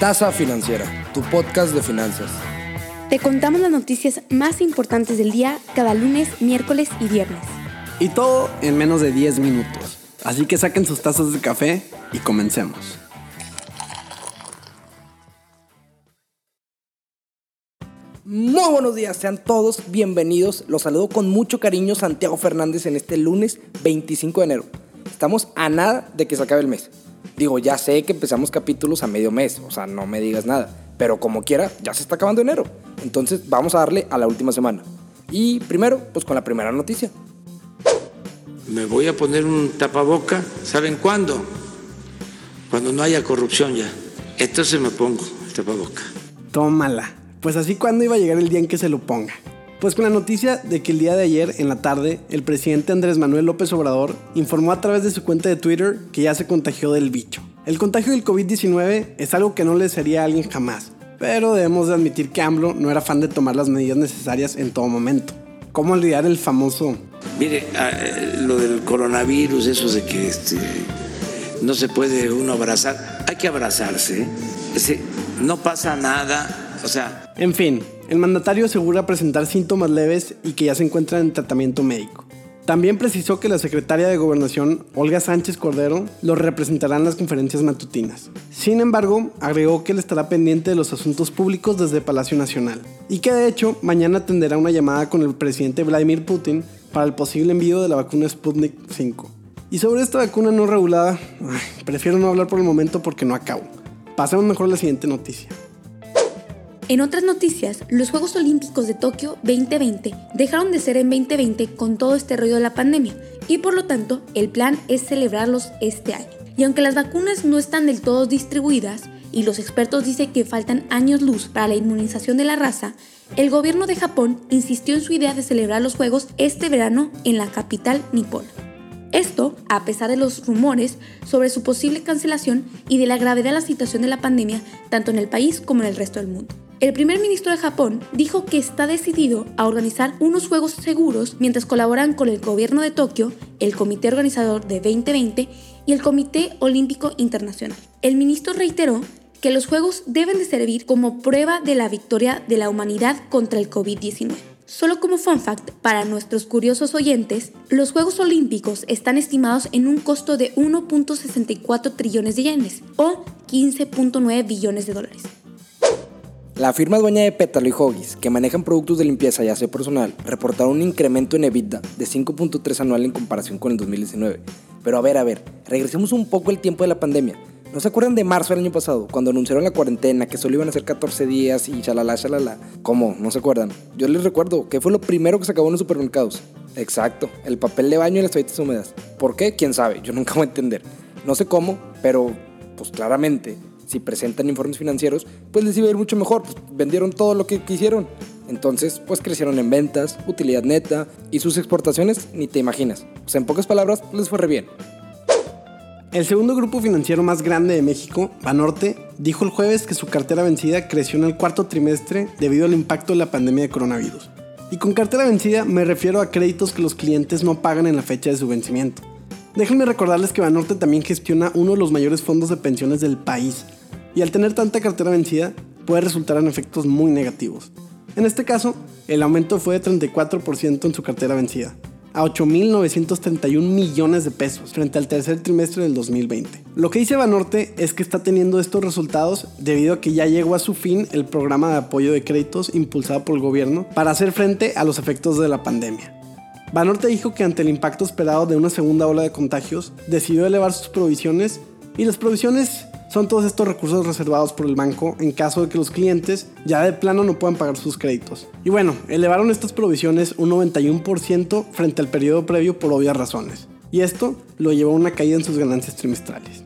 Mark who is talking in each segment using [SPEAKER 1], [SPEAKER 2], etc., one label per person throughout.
[SPEAKER 1] Tasa Financiera, tu podcast de finanzas.
[SPEAKER 2] Te contamos las noticias más importantes del día cada lunes, miércoles y viernes.
[SPEAKER 3] Y todo en menos de 10 minutos. Así que saquen sus tazas de café y comencemos.
[SPEAKER 1] Muy buenos días, sean todos bienvenidos. Los saludo con mucho cariño Santiago Fernández en este lunes 25 de enero. Estamos a nada de que se acabe el mes. Digo, ya sé que empezamos capítulos a medio mes, o sea, no me digas nada. Pero como quiera, ya se está acabando enero. Entonces vamos a darle a la última semana. Y primero, pues con la primera noticia.
[SPEAKER 4] Me voy a poner un tapaboca, ¿saben cuándo? Cuando no haya corrupción ya. Entonces me pongo el tapaboca.
[SPEAKER 3] Tómala. Pues así cuando iba a llegar el día en que se lo ponga. Pues con la noticia de que el día de ayer, en la tarde, el presidente Andrés Manuel López Obrador informó a través de su cuenta de Twitter que ya se contagió del bicho. El contagio del COVID-19 es algo que no le sería a alguien jamás, pero debemos de admitir que AMLO no era fan de tomar las medidas necesarias en todo momento. ¿Cómo olvidar el famoso...
[SPEAKER 4] Mire, ah, eh, lo del coronavirus, eso de que este, no se puede uno abrazar, hay que abrazarse. ¿eh? no pasa nada,
[SPEAKER 3] En fin, el mandatario asegura presentar síntomas leves y que ya se encuentra en tratamiento médico. También precisó que la secretaria de Gobernación, Olga Sánchez Cordero, lo representará en las conferencias matutinas. Sin embargo, agregó que él estará pendiente de los asuntos públicos desde Palacio Nacional y que de hecho mañana atenderá una llamada con el presidente Vladimir Putin para el posible envío de la vacuna Sputnik 5. Y sobre esta vacuna no regulada, prefiero no hablar por el momento porque no acabo. Pasemos mejor a la siguiente noticia.
[SPEAKER 2] En otras noticias, los Juegos Olímpicos de Tokio 2020 dejaron de ser en 2020 con todo este rollo de la pandemia y por lo tanto el plan es celebrarlos este año. Y aunque las vacunas no están del todo distribuidas y los expertos dicen que faltan años luz para la inmunización de la raza, el gobierno de Japón insistió en su idea de celebrar los Juegos este verano en la capital nipona. Esto a pesar de los rumores sobre su posible cancelación y de la gravedad de la situación de la pandemia tanto en el país como en el resto del mundo. El primer ministro de Japón dijo que está decidido a organizar unos juegos seguros mientras colaboran con el gobierno de Tokio, el comité organizador de 2020 y el Comité Olímpico Internacional. El ministro reiteró que los juegos deben de servir como prueba de la victoria de la humanidad contra el COVID-19. Solo como fun fact para nuestros curiosos oyentes, los Juegos Olímpicos están estimados en un costo de 1.64 trillones de yenes o 15.9 billones de dólares.
[SPEAKER 1] La firma dueña de Pétalo y Hoggies, que manejan productos de limpieza y aseo personal, reportaron un incremento en EBITDA de 5.3 anual en comparación con el 2019. Pero a ver, a ver, regresemos un poco el tiempo de la pandemia. ¿No se acuerdan de marzo del año pasado, cuando anunciaron la cuarentena, que solo iban a ser 14 días y chalala, chalala? ¿Cómo? ¿No se acuerdan? Yo les recuerdo que fue lo primero que se acabó en los supermercados. Exacto, el papel de baño y las toallitas húmedas. ¿Por qué? ¿Quién sabe? Yo nunca voy a entender. No sé cómo, pero pues claramente si presentan informes financieros, pues les iba a ir mucho mejor, pues vendieron todo lo que quisieron. Entonces, pues crecieron en ventas, utilidad neta y sus exportaciones ni te imaginas. Sea, en pocas palabras, les fue re bien.
[SPEAKER 3] El segundo grupo financiero más grande de México, Banorte, dijo el jueves que su cartera vencida creció en el cuarto trimestre debido al impacto de la pandemia de coronavirus. Y con cartera vencida me refiero a créditos que los clientes no pagan en la fecha de su vencimiento. Déjenme recordarles que Banorte también gestiona uno de los mayores fondos de pensiones del país, y al tener tanta cartera vencida puede resultar en efectos muy negativos. En este caso, el aumento fue de 34% en su cartera vencida, a 8.931 millones de pesos frente al tercer trimestre del 2020. Lo que dice Banorte es que está teniendo estos resultados debido a que ya llegó a su fin el programa de apoyo de créditos impulsado por el gobierno para hacer frente a los efectos de la pandemia. Banorte dijo que ante el impacto esperado de una segunda ola de contagios, decidió elevar sus provisiones y las provisiones son todos estos recursos reservados por el banco en caso de que los clientes ya de plano no puedan pagar sus créditos. Y bueno, elevaron estas provisiones un 91% frente al periodo previo por obvias razones. Y esto lo llevó a una caída en sus ganancias trimestrales.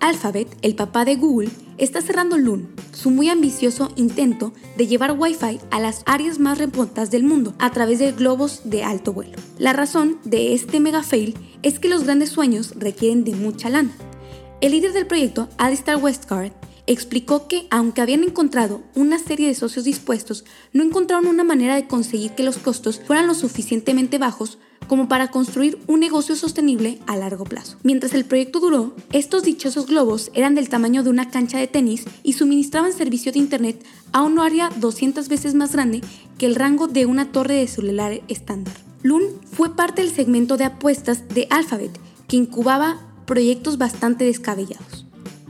[SPEAKER 2] Alphabet, el papá de Google, está cerrando Loon, su muy ambicioso intento de llevar Wi-Fi a las áreas más remotas del mundo a través de globos de alto vuelo. La razón de este mega fail es que los grandes sueños requieren de mucha lana el líder del proyecto, Alistair Westcard, explicó que, aunque habían encontrado una serie de socios dispuestos, no encontraron una manera de conseguir que los costos fueran lo suficientemente bajos como para construir un negocio sostenible a largo plazo. Mientras el proyecto duró, estos dichosos globos eran del tamaño de una cancha de tenis y suministraban servicio de Internet a un área 200 veces más grande que el rango de una torre de celular estándar. Loon fue parte del segmento de apuestas de Alphabet, que incubaba proyectos bastante descabellados.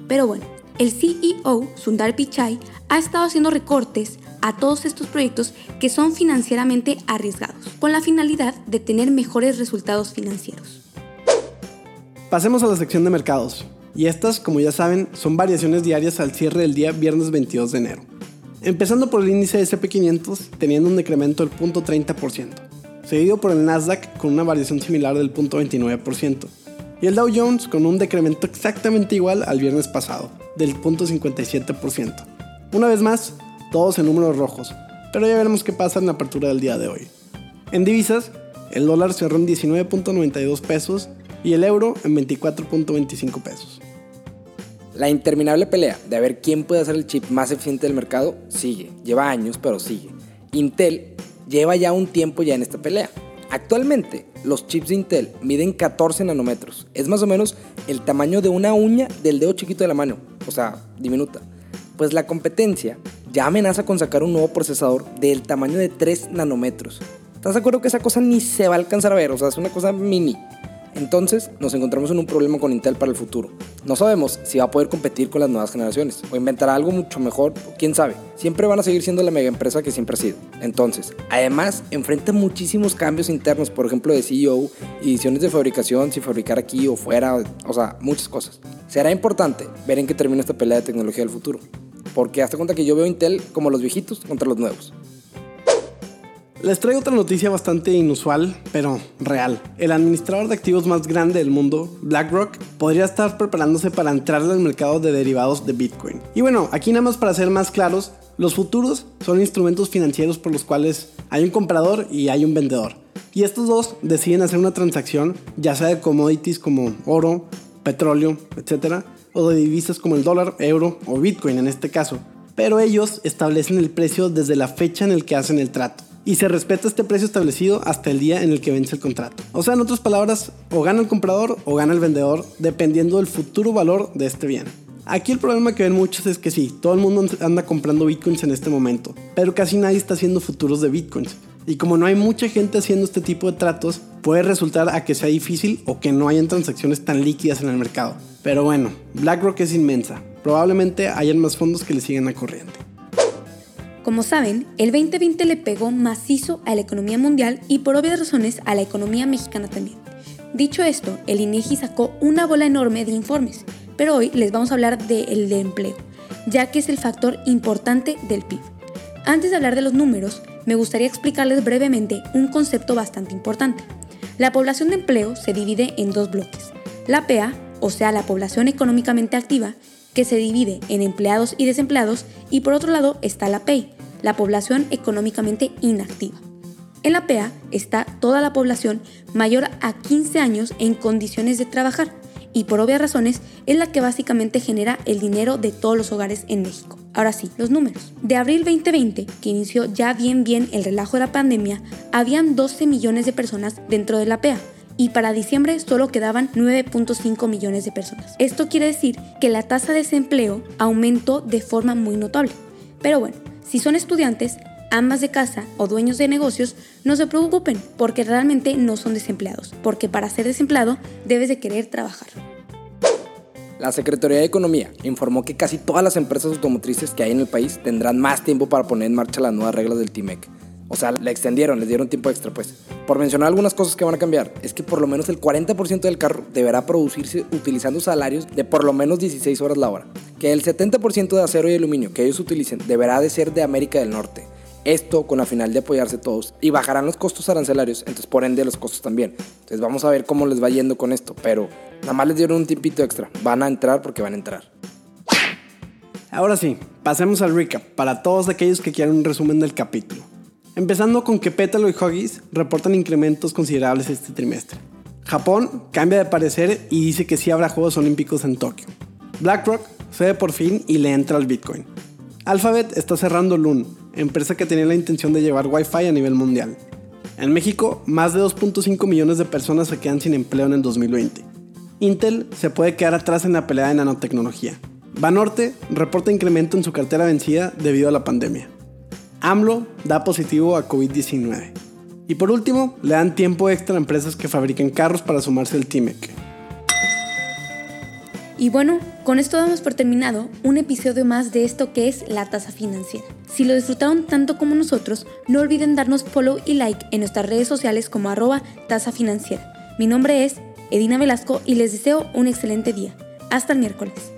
[SPEAKER 2] Pero bueno, el CEO, Sundar Pichai, ha estado haciendo recortes a todos estos proyectos que son financieramente arriesgados, con la finalidad de tener mejores resultados financieros.
[SPEAKER 3] Pasemos a la sección de mercados. Y estas, como ya saben, son variaciones diarias al cierre del día viernes 22 de enero. Empezando por el índice SP500, teniendo un decremento del 0.30%, seguido por el Nasdaq con una variación similar del 0.29%, y el Dow Jones con un decremento exactamente igual al viernes pasado, del 0.57%. Una vez más, todos en números rojos, pero ya veremos qué pasa en la apertura del día de hoy. En divisas, el dólar cerró en 19.92 pesos y el euro en 24.25 pesos.
[SPEAKER 1] La interminable pelea de ver quién puede hacer el chip más eficiente del mercado sigue. Lleva años, pero sigue. Intel lleva ya un tiempo ya en esta pelea. Actualmente, los chips de Intel miden 14 nanómetros. Es más o menos el tamaño de una uña del dedo chiquito de la mano, o sea, diminuta. Pues la competencia ya amenaza con sacar un nuevo procesador del tamaño de 3 nanómetros. ¿Estás de acuerdo que esa cosa ni se va a alcanzar a ver? O sea, es una cosa mini. Entonces nos encontramos en un problema con Intel para el futuro. No sabemos si va a poder competir con las nuevas generaciones o inventará algo mucho mejor, quién sabe. Siempre van a seguir siendo la mega empresa que siempre ha sido. Entonces, además, enfrenta muchísimos cambios internos, por ejemplo, de CEO ediciones de fabricación, si fabricar aquí o fuera, o sea, muchas cosas. Será importante ver en qué termina esta pelea de tecnología del futuro. Porque hasta cuenta que yo veo Intel como los viejitos contra los nuevos.
[SPEAKER 3] Les traigo otra noticia bastante inusual, pero real. El administrador de activos más grande del mundo, BlackRock, podría estar preparándose para entrar al mercado de derivados de Bitcoin. Y bueno, aquí nada más para ser más claros, los futuros son instrumentos financieros por los cuales hay un comprador y hay un vendedor. Y estos dos deciden hacer una transacción, ya sea de commodities como oro, petróleo, etc., o de divisas como el dólar, euro o Bitcoin en este caso. Pero ellos establecen el precio desde la fecha en el que hacen el trato y se respeta este precio establecido hasta el día en el que vence el contrato. O sea, en otras palabras, o gana el comprador o gana el vendedor, dependiendo del futuro valor de este bien. Aquí el problema que ven muchos es que sí, todo el mundo anda comprando bitcoins en este momento, pero casi nadie está haciendo futuros de bitcoins. Y como no hay mucha gente haciendo este tipo de tratos, puede resultar a que sea difícil o que no hayan transacciones tan líquidas en el mercado. Pero bueno, BlackRock es inmensa. Probablemente hayan más fondos que le sigan a corriente.
[SPEAKER 2] Como saben, el 2020 le pegó macizo a la economía mundial y por obvias razones a la economía mexicana también. Dicho esto, el INEGI sacó una bola enorme de informes, pero hoy les vamos a hablar del de empleo, ya que es el factor importante del PIB. Antes de hablar de los números, me gustaría explicarles brevemente un concepto bastante importante. La población de empleo se divide en dos bloques. La PA, o sea, la población económicamente activa, que se divide en empleados y desempleados, y por otro lado está la PEI, la población económicamente inactiva. En la PEA está toda la población mayor a 15 años en condiciones de trabajar y por obvias razones es la que básicamente genera el dinero de todos los hogares en México. Ahora sí, los números. De abril 2020, que inició ya bien bien el relajo de la pandemia, habían 12 millones de personas dentro de la PEA y para diciembre solo quedaban 9.5 millones de personas. Esto quiere decir que la tasa de desempleo aumentó de forma muy notable. Pero bueno, si son estudiantes, amas de casa o dueños de negocios, no se preocupen porque realmente no son desempleados, porque para ser desempleado debes de querer trabajar.
[SPEAKER 1] La Secretaría de Economía informó que casi todas las empresas automotrices que hay en el país tendrán más tiempo para poner en marcha las nuevas reglas del TIMEC. O sea, le extendieron, les dieron tiempo extra, pues. Por mencionar algunas cosas que van a cambiar, es que por lo menos el 40% del carro deberá producirse utilizando salarios de por lo menos 16 horas la hora. Que el 70% de acero y aluminio que ellos utilicen deberá de ser de América del Norte. Esto con la final de apoyarse todos y bajarán los costos arancelarios, entonces por ende los costos también. Entonces vamos a ver cómo les va yendo con esto, pero nada más les dieron un tiempito extra. Van a entrar porque van a entrar.
[SPEAKER 3] Ahora sí, pasemos al recap para todos aquellos que quieran un resumen del capítulo. Empezando con que Pétalo y Huggies reportan incrementos considerables este trimestre. Japón cambia de parecer y dice que sí habrá Juegos Olímpicos en Tokio. BlackRock cede por fin y le entra al Bitcoin. Alphabet está cerrando Loon, empresa que tenía la intención de llevar Wi-Fi a nivel mundial. En México, más de 2.5 millones de personas se quedan sin empleo en el 2020. Intel se puede quedar atrás en la pelea de nanotecnología. Banorte reporta incremento en su cartera vencida debido a la pandemia. AMLO da positivo a COVID-19. Y por último, le dan tiempo extra a empresas que fabrican carros para sumarse al TIMEC.
[SPEAKER 2] Y bueno, con esto damos por terminado un episodio más de esto que es la tasa financiera. Si lo disfrutaron tanto como nosotros, no olviden darnos follow y like en nuestras redes sociales como arroba tasa financiera. Mi nombre es Edina Velasco y les deseo un excelente día. Hasta el miércoles.